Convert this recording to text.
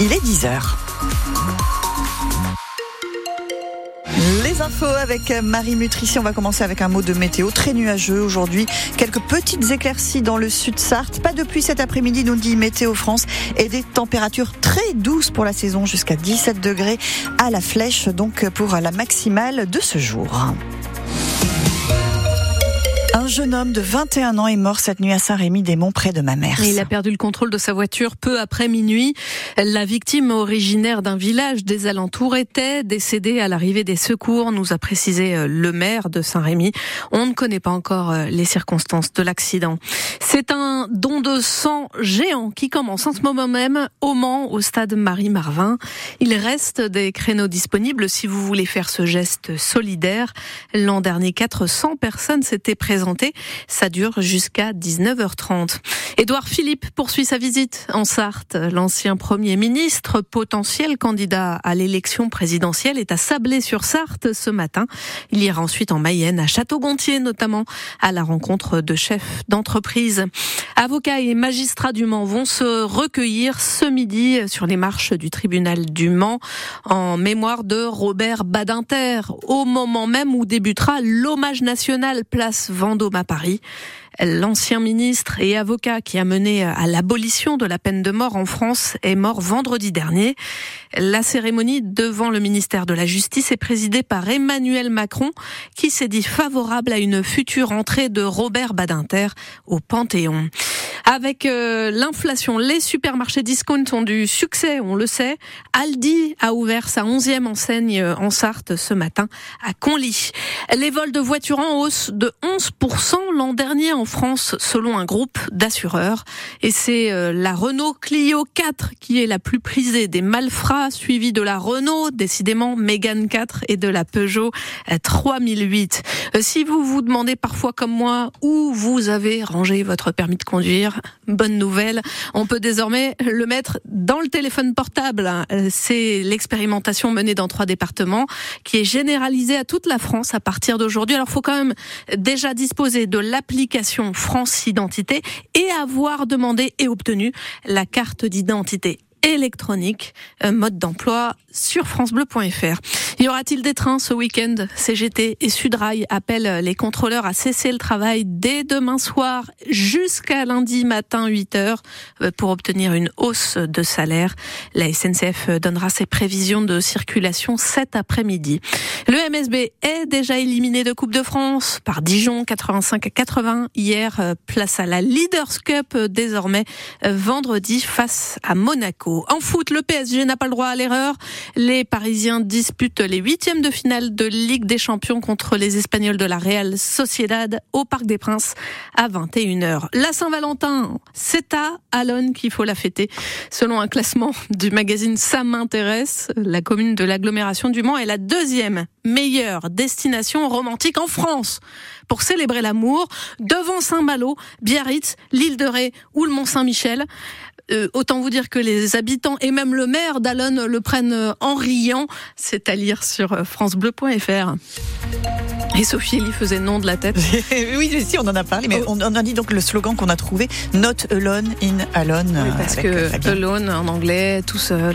il est 10h. Les infos avec Marie Nutrition. On va commencer avec un mot de météo très nuageux aujourd'hui. Quelques petites éclaircies dans le sud Sarthe. Pas de pluie cet après-midi, nous dit Météo France. Et des températures très douces pour la saison, jusqu'à 17 degrés à la flèche, donc pour la maximale de ce jour. Un jeune homme de 21 ans est mort cette nuit à Saint-Rémy-des-Monts, près de ma mère. Il a perdu le contrôle de sa voiture peu après minuit. La victime, originaire d'un village des alentours, était décédée à l'arrivée des secours, nous a précisé euh, le maire de Saint-Rémy. On ne connaît pas encore euh, les circonstances de l'accident. C'est un don de sang géant qui commence en ce moment même au Mans, au stade Marie-Marvin. Il reste des créneaux disponibles si vous voulez faire ce geste solidaire. L'an dernier, 400 personnes s'étaient présentées ça dure jusqu'à 19h30. Édouard Philippe poursuit sa visite en Sarthe. L'ancien Premier ministre, potentiel candidat à l'élection présidentielle, est à Sablé-sur-Sarthe ce matin. Il ira ensuite en Mayenne, à Château-Gontier notamment, à la rencontre de chefs d'entreprise. Avocats et magistrats du Mans vont se recueillir ce midi sur les marches du tribunal du Mans en mémoire de Robert Badinter, au moment même où débutera l'hommage national place Vendôme à Paris. L'ancien ministre et avocat qui a mené à l'abolition de la peine de mort en France est mort vendredi dernier. La cérémonie devant le ministère de la Justice est présidée par Emmanuel Macron qui s'est dit favorable à une future entrée de Robert Badinter au Panthéon. Avec euh, l'inflation, les supermarchés discount ont du succès, on le sait. Aldi a ouvert sa onzième enseigne euh, en Sarthe ce matin à Conly. Les vols de voitures en hausse de 11% l'an dernier en France selon un groupe d'assureurs. Et c'est euh, la Renault Clio 4 qui est la plus prisée des malfrats, suivie de la Renault, décidément Mégane 4 et de la Peugeot 3008. Si vous vous demandez parfois comme moi où vous avez rangé votre permis de conduire, bonne nouvelle, on peut désormais le mettre dans le téléphone portable. C'est l'expérimentation menée dans trois départements qui est généralisée à toute la France à partir d'aujourd'hui. Alors, il faut quand même déjà disposer de l'application France Identité et avoir demandé et obtenu la carte d'identité électronique, euh, mode d'emploi sur francebleu.fr. Y aura-t-il des trains ce week-end? CGT et Sudrail appellent les contrôleurs à cesser le travail dès demain soir jusqu'à lundi matin 8 heures euh, pour obtenir une hausse de salaire. La SNCF donnera ses prévisions de circulation cet après-midi. Le MSB est déjà éliminé de Coupe de France par Dijon 85 à 80 hier. Euh, place à la Leaders Cup désormais vendredi face à Monaco. En foot, le PSG n'a pas le droit à l'erreur. Les Parisiens disputent les huitièmes de finale de Ligue des Champions contre les Espagnols de la Real Sociedad au Parc des Princes à 21h. La Saint-Valentin, c'est à Alonne qu'il faut la fêter. Selon un classement du magazine Ça m'intéresse, la commune de l'agglomération du Mans est la deuxième meilleure destination romantique en France pour célébrer l'amour devant Saint-Malo, Biarritz, l'île de Ré ou le Mont-Saint-Michel. Euh, autant vous dire que les habitants et même le maire d'Alonne le prennent en riant. C'est à lire sur euh, francebleu.fr. Et Sophie Elie faisait non de la tête. oui, si, on en a parlé, mais oh. on, a dit donc le slogan qu'on a trouvé, Not alone in Alone. parce que alone en anglais, tout seul.